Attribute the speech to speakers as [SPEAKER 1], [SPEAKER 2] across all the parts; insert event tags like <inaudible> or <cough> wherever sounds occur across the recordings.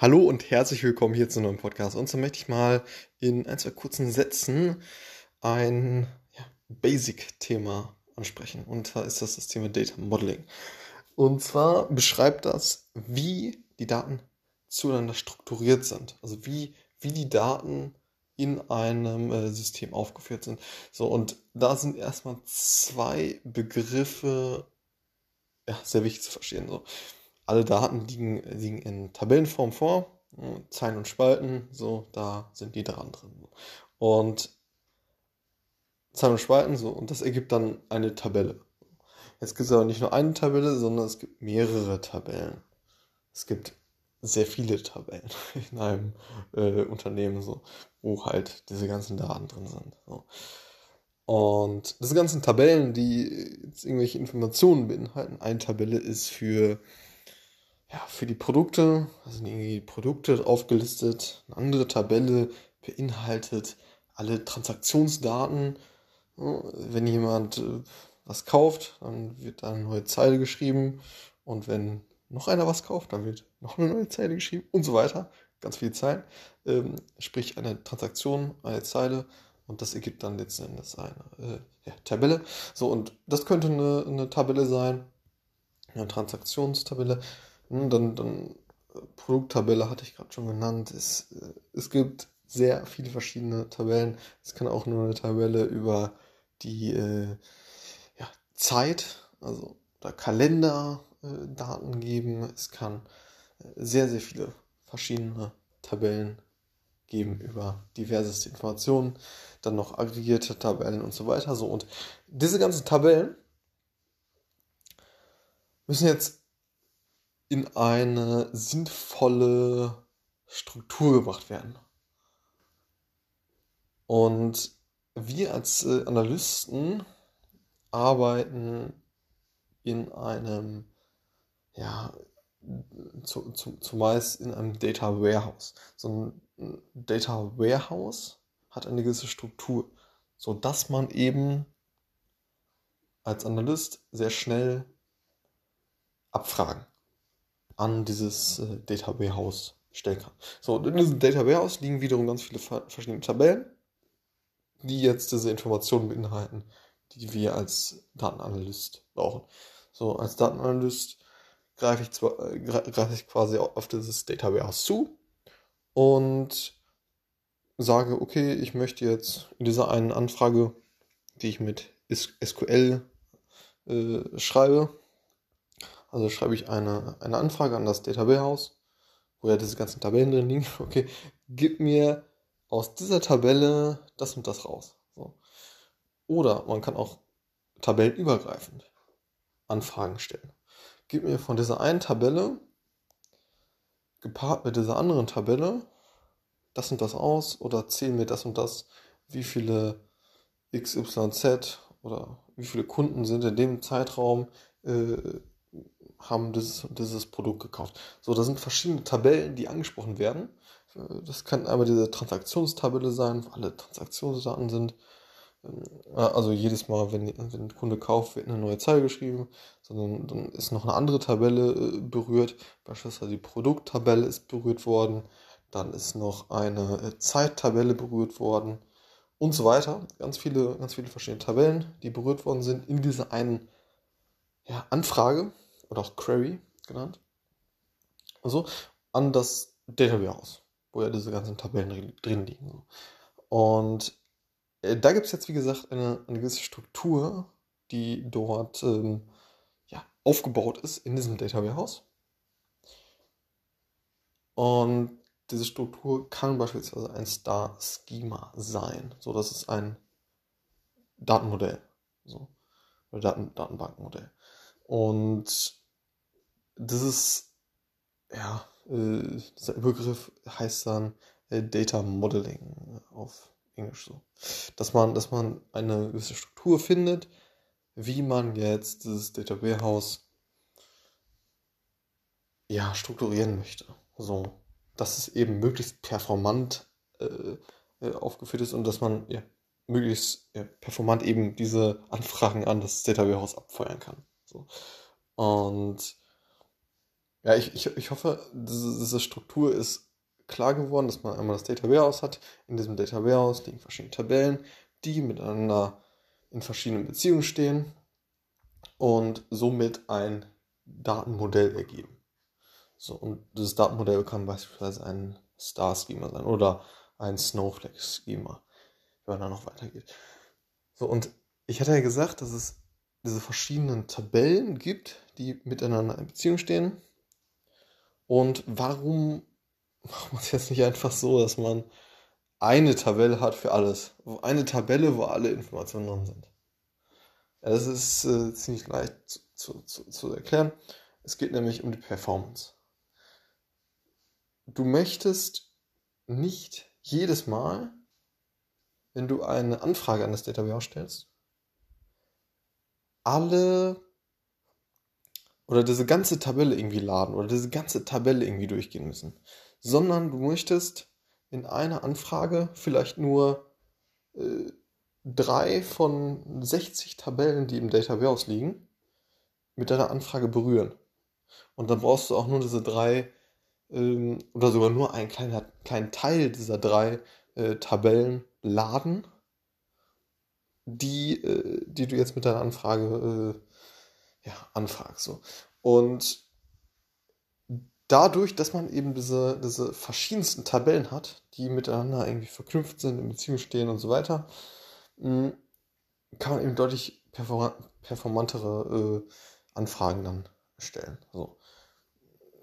[SPEAKER 1] Hallo und herzlich willkommen hier zu einem neuen Podcast. Und so möchte ich mal in ein, zwei kurzen Sätzen ein ja, Basic-Thema ansprechen. Und zwar ist das das Thema Data Modeling. Und zwar beschreibt das, wie die Daten zueinander strukturiert sind. Also wie, wie die Daten in einem äh, System aufgeführt sind. So, und da sind erstmal zwei Begriffe ja, sehr wichtig zu verstehen. So alle Daten liegen, liegen in Tabellenform vor, Zeilen und Spalten, so, da sind die dran drin. Und Zeilen und Spalten, so, und das ergibt dann eine Tabelle. Jetzt gibt es aber nicht nur eine Tabelle, sondern es gibt mehrere Tabellen. Es gibt sehr viele Tabellen <laughs> in einem äh, Unternehmen, so, wo halt diese ganzen Daten drin sind. So. Und diese ganzen Tabellen, die jetzt irgendwelche Informationen beinhalten, eine Tabelle ist für ja, für die Produkte, also die Produkte aufgelistet. Eine andere Tabelle beinhaltet alle Transaktionsdaten. Wenn jemand äh, was kauft, dann wird eine neue Zeile geschrieben. Und wenn noch einer was kauft, dann wird noch eine neue Zeile geschrieben und so weiter. Ganz viele Zeilen. Ähm, sprich eine Transaktion, eine Zeile und das ergibt dann letzten Endes eine äh, ja, Tabelle. So, und das könnte eine, eine Tabelle sein, eine Transaktionstabelle. Hm, dann, dann Produkttabelle hatte ich gerade schon genannt. Es, äh, es gibt sehr viele verschiedene Tabellen. Es kann auch nur eine Tabelle über die äh, ja, Zeit, also oder Kalenderdaten äh, geben. Es kann äh, sehr, sehr viele verschiedene Tabellen geben über diverseste Informationen, dann noch aggregierte Tabellen und so weiter. So und diese ganzen Tabellen müssen jetzt in eine sinnvolle Struktur gebracht werden. Und wir als äh, Analysten arbeiten in einem, ja, zu, zu, zumeist in einem Data Warehouse. So ein Data Warehouse hat eine gewisse Struktur, sodass man eben als Analyst sehr schnell abfragen an dieses äh, Data Warehouse stellen kann. So, in diesem Data Warehouse liegen wiederum ganz viele verschiedene Tabellen, die jetzt diese Informationen beinhalten, die wir als Datenanalyst brauchen. So, als Datenanalyst greife ich, zwar, äh, greife ich quasi auf dieses Data Warehouse zu und sage, okay, ich möchte jetzt in dieser einen Anfrage, die ich mit SQL äh, schreibe, also schreibe ich eine, eine Anfrage an das Data Warehouse, wo ja diese ganzen Tabellen drin liegen. <laughs> Okay, gib mir aus dieser Tabelle das und das raus. So. Oder man kann auch tabellenübergreifend Anfragen stellen. Gib mir von dieser einen Tabelle, gepaart mit dieser anderen Tabelle, das und das aus oder zähl mir das und das, wie viele XYZ oder wie viele Kunden sind in dem Zeitraum äh, haben dieses, dieses Produkt gekauft. So, da sind verschiedene Tabellen, die angesprochen werden. Das kann einmal diese Transaktionstabelle sein, wo alle Transaktionsdaten sind. Also jedes Mal, wenn, wenn ein Kunde kauft, wird eine neue Zeile geschrieben, sondern dann ist noch eine andere Tabelle äh, berührt. Beispielsweise die Produkttabelle ist berührt worden. Dann ist noch eine äh, Zeittabelle berührt worden und so weiter. Ganz viele, ganz viele verschiedene Tabellen, die berührt worden sind in dieser einen ja, Anfrage oder auch Query genannt, also an das Data Warehouse, wo ja diese ganzen Tabellen drin liegen. Und äh, da gibt es jetzt, wie gesagt, eine, eine gewisse Struktur, die dort ähm, ja, aufgebaut ist in diesem Data Warehouse. Und diese Struktur kann beispielsweise ein Star-Schema sein. So, das ist ein Datenmodell. So, oder Daten, Datenbankmodell. Und das ist, ja, äh, dieser Übergriff heißt dann äh, Data Modeling auf Englisch so. Dass man, dass man eine gewisse Struktur findet, wie man jetzt dieses Data Warehouse ja, strukturieren möchte. So, dass es eben möglichst performant äh, äh aufgeführt ist und dass man ja, möglichst ja, performant eben diese Anfragen an das Data Warehouse abfeuern kann. So. Und Ja, ich, ich, ich hoffe, diese, diese Struktur ist klar geworden, dass man einmal das Data Warehouse hat. In diesem Data Warehouse liegen verschiedene Tabellen, die miteinander in verschiedenen Beziehungen stehen und somit ein Datenmodell ergeben. So, und dieses Datenmodell kann beispielsweise ein Star-Schema sein oder ein Snowflake-Schema, wenn man da noch weitergeht. So, und ich hatte ja gesagt, dass es diese verschiedenen Tabellen gibt, die miteinander in Beziehung stehen. Und warum macht man es jetzt nicht einfach so, dass man eine Tabelle hat für alles? Eine Tabelle, wo alle Informationen drin sind. Das ist äh, ziemlich leicht zu, zu, zu, erklären. Es geht nämlich um die Performance. Du möchtest nicht jedes Mal, wenn du eine Anfrage an das Data Warehouse stellst, alle oder diese ganze Tabelle irgendwie laden oder diese ganze Tabelle irgendwie durchgehen müssen, sondern du möchtest in einer Anfrage vielleicht nur äh, drei von 60 Tabellen, die im Data Warehouse liegen, mit deiner Anfrage berühren. Und dann brauchst du auch nur diese drei ähm, oder sogar nur einen kleinen, kleinen Teil dieser drei äh, Tabellen laden die, äh, die du jetzt mit deiner Anfrage äh, ja, anfragst. So. Und dadurch, dass man eben diese, diese verschiedensten Tabellen hat, die miteinander irgendwie verknüpft sind, in Beziehung stehen und so weiter, mh, kann man eben deutlich performantere äh, Anfragen dann stellen. So.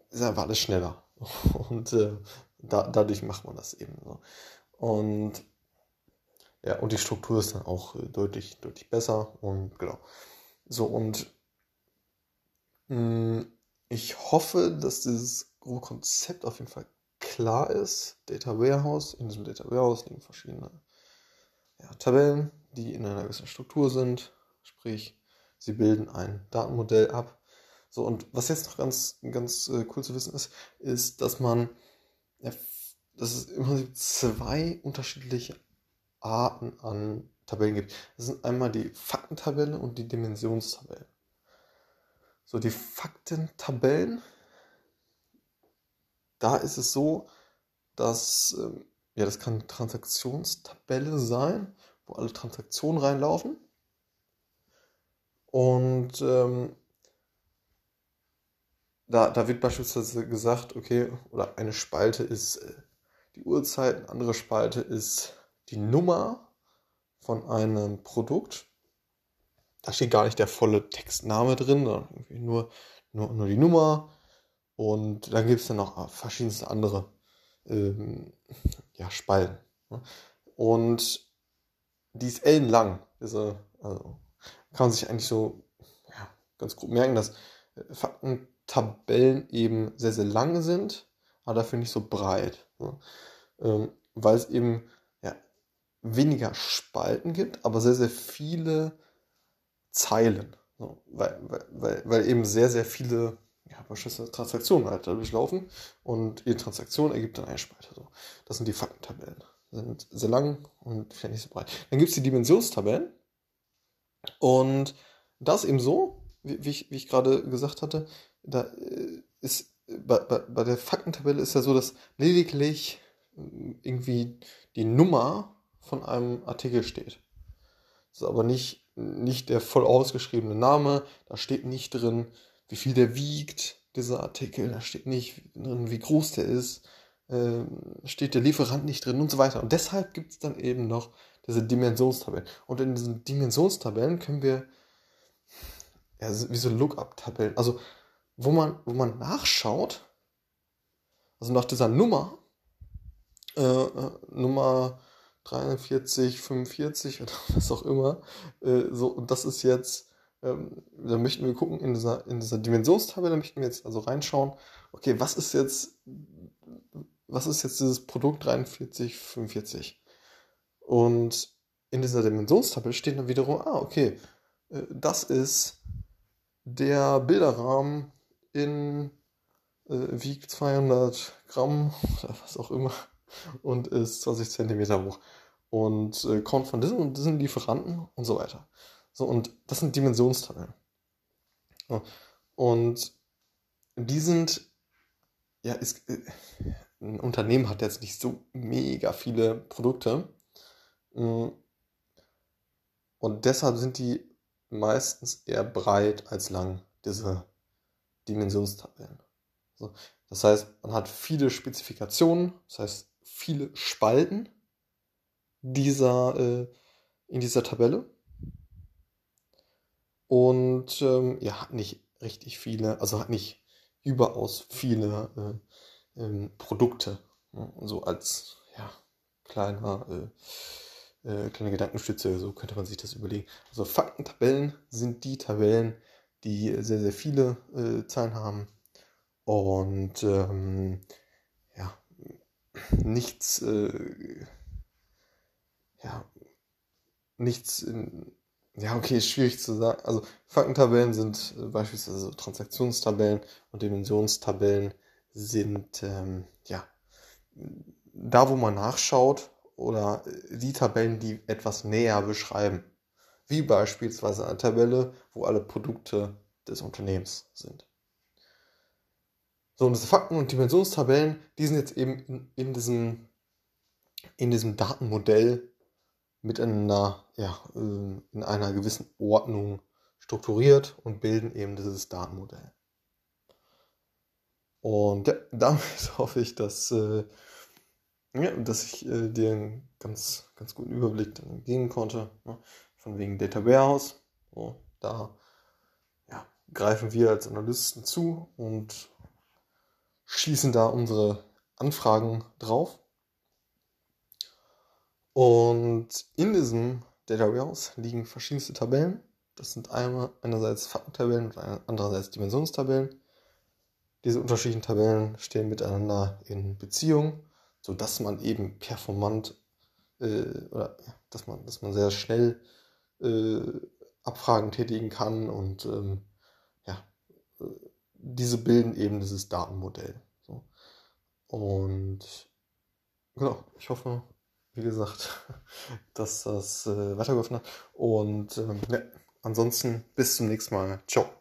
[SPEAKER 1] Ist einfach alles schneller. <laughs> Und äh, da, dadurch macht man das eben so. Und ja, und die Struktur ist dann auch äh, deutlich, deutlich besser und genau. So, und ich hoffe, dass dieses grobe Konzept auf jeden Fall klar ist. Data Warehouse, in diesem Data Warehouse liegen verschiedene ja, Tabellen, die in einer gewissen Struktur sind, sprich, sie bilden ein Datenmodell ab. So, und was jetzt noch ganz, ganz äh, cool zu wissen ist, ist, dass man, ja, dass es im Prinzip zwei unterschiedliche Arten an Tabellen gibt. Das sind einmal die Faktentabelle und die Dimensionstabelle. So, die Faktentabellen, da ist es so, dass, ähm, ja, das kann eine Transaktionstabelle sein, wo alle Transaktionen reinlaufen. Und ähm, da, da wird beispielsweise gesagt, okay, oder eine Spalte ist äh, die Uhrzeit, eine andere Spalte ist die Nummer von einem Produkt. Da steht gar nicht der volle Textname drin, sondern nur, nur, nur die Nummer. Und dann gibt es dann noch verschiedenste andere ähm, ja, Spalten. Ne? Und die ist ellenlang. Diese, also kann man sich eigentlich so ja, ganz gut merken, dass Faktentabellen eben sehr, sehr lang sind, aber dafür nicht so breit. Ne? Ähm, weil es eben weniger Spalten gibt, aber sehr, sehr viele Zeilen. So, weil, weil, weil eben sehr, sehr viele ja, Transaktionen halt dadurch laufen und jede Transaktion ergibt dann eine Spalte. So. Das sind die Faktentabellen. Sind sehr lang und vielleicht nicht so breit. Dann gibt es die Dimensionstabellen und das eben so, wie, wie ich, wie ich gerade gesagt hatte, da äh, ist bei, bei, bei der Faktentabelle ist ja so, dass lediglich irgendwie die Nummer von einem Artikel steht. Das ist aber nicht, nicht der voll ausgeschriebene Name, da steht nicht drin, wie viel der wiegt, dieser Artikel, da steht nicht drin, wie groß der ist, äh, steht der Lieferant nicht drin und so weiter. Und deshalb gibt es dann eben noch diese Dimensionstabellen. Und in diesen Dimensionstabellen können wir, ja, wie so Lookup-Tabellen, also wo man, wo man nachschaut, also nach dieser Nummer, äh, äh Nummer 43, 45 oder <laughs> was auch immer. Äh, so, und das ist jetzt, ähm, da möchten wir gucken, in dieser, in dieser Dimensionstabelle möchten wir jetzt also reinschauen, okay, was ist jetzt, was ist jetzt dieses Produkt 43, 45? Und in dieser Dimensionstabelle steht dann wiederum, ah, okay, äh, das ist der Bilderrahmen in äh, wiegt 200 Gramm <laughs> oder was auch immer und ist 20 Zentimeter hoch und äh, kommt von diesen und diesen Lieferanten und so weiter. So, und das sind Dimensionstabellen. So, und die sind, ja, ist, äh, ein Unternehmen hat jetzt nicht so mega viele Produkte. Mm. Und deshalb sind die meistens eher breit als lang, diese Dimensionstabellen. So, das heißt, man hat viele Spezifikationen, das heißt viele Spalten dieser, äh, in dieser Tabelle. Und ähm, ja, hat nicht richtig viele, also hat nicht überaus viele äh, ähm, Produkte. Ne? So als ja, kleiner, äh, äh, kleine Gedankenstütze, so könnte man sich das überlegen. Also Faktentabellen sind die Tabellen, die sehr, sehr viele äh, Zahlen haben und ähm, nichts, äh, ja, nichts in, ja, okay, ist schwierig zu sagen. Also Faktentabellen sind äh, beispielsweise Transaktionstabellen und Dimensionstabellen sind ähm, ja da, wo man nachschaut oder die Tabellen, die etwas näher beschreiben. Wie beispielsweise eine Tabelle, wo alle Produkte des Unternehmens sind. So, und diese Fakten- und Dimensionstabellen, die sind jetzt eben in, in, diesem, in diesem Datenmodell miteinander ja, äh, in einer gewissen Ordnung strukturiert und bilden eben dieses Datenmodell. Und ja, <laughs> damit hoffe ich, dass, äh, ja, dass ich äh, dir einen ganz, ganz guten Überblick dann geben konnte. Ne? Von wegen Data Warehouse. So, da ja, greifen wir als Analysten zu und schießen da unsere Anfragen drauf. Und in diesem Data Warehouse liegen verschiedenste Tabellen. Das sind einmal einerseits Faktentabellen und andererseits Dimensionstabellen. Diese unterschiedlichen Tabellen stehen miteinander in Beziehung, sodass man eben performant äh, oder dass man, dass man sehr schnell äh, Abfragen tätigen kann und ähm, ja, äh, diese bilden eben dieses Datenmodell. So. Und genau, ich hoffe, wie gesagt, <laughs> dass das äh, weitergeholfen hat. Und ähm, ja, ansonsten bis zum nächsten Mal. Ciao.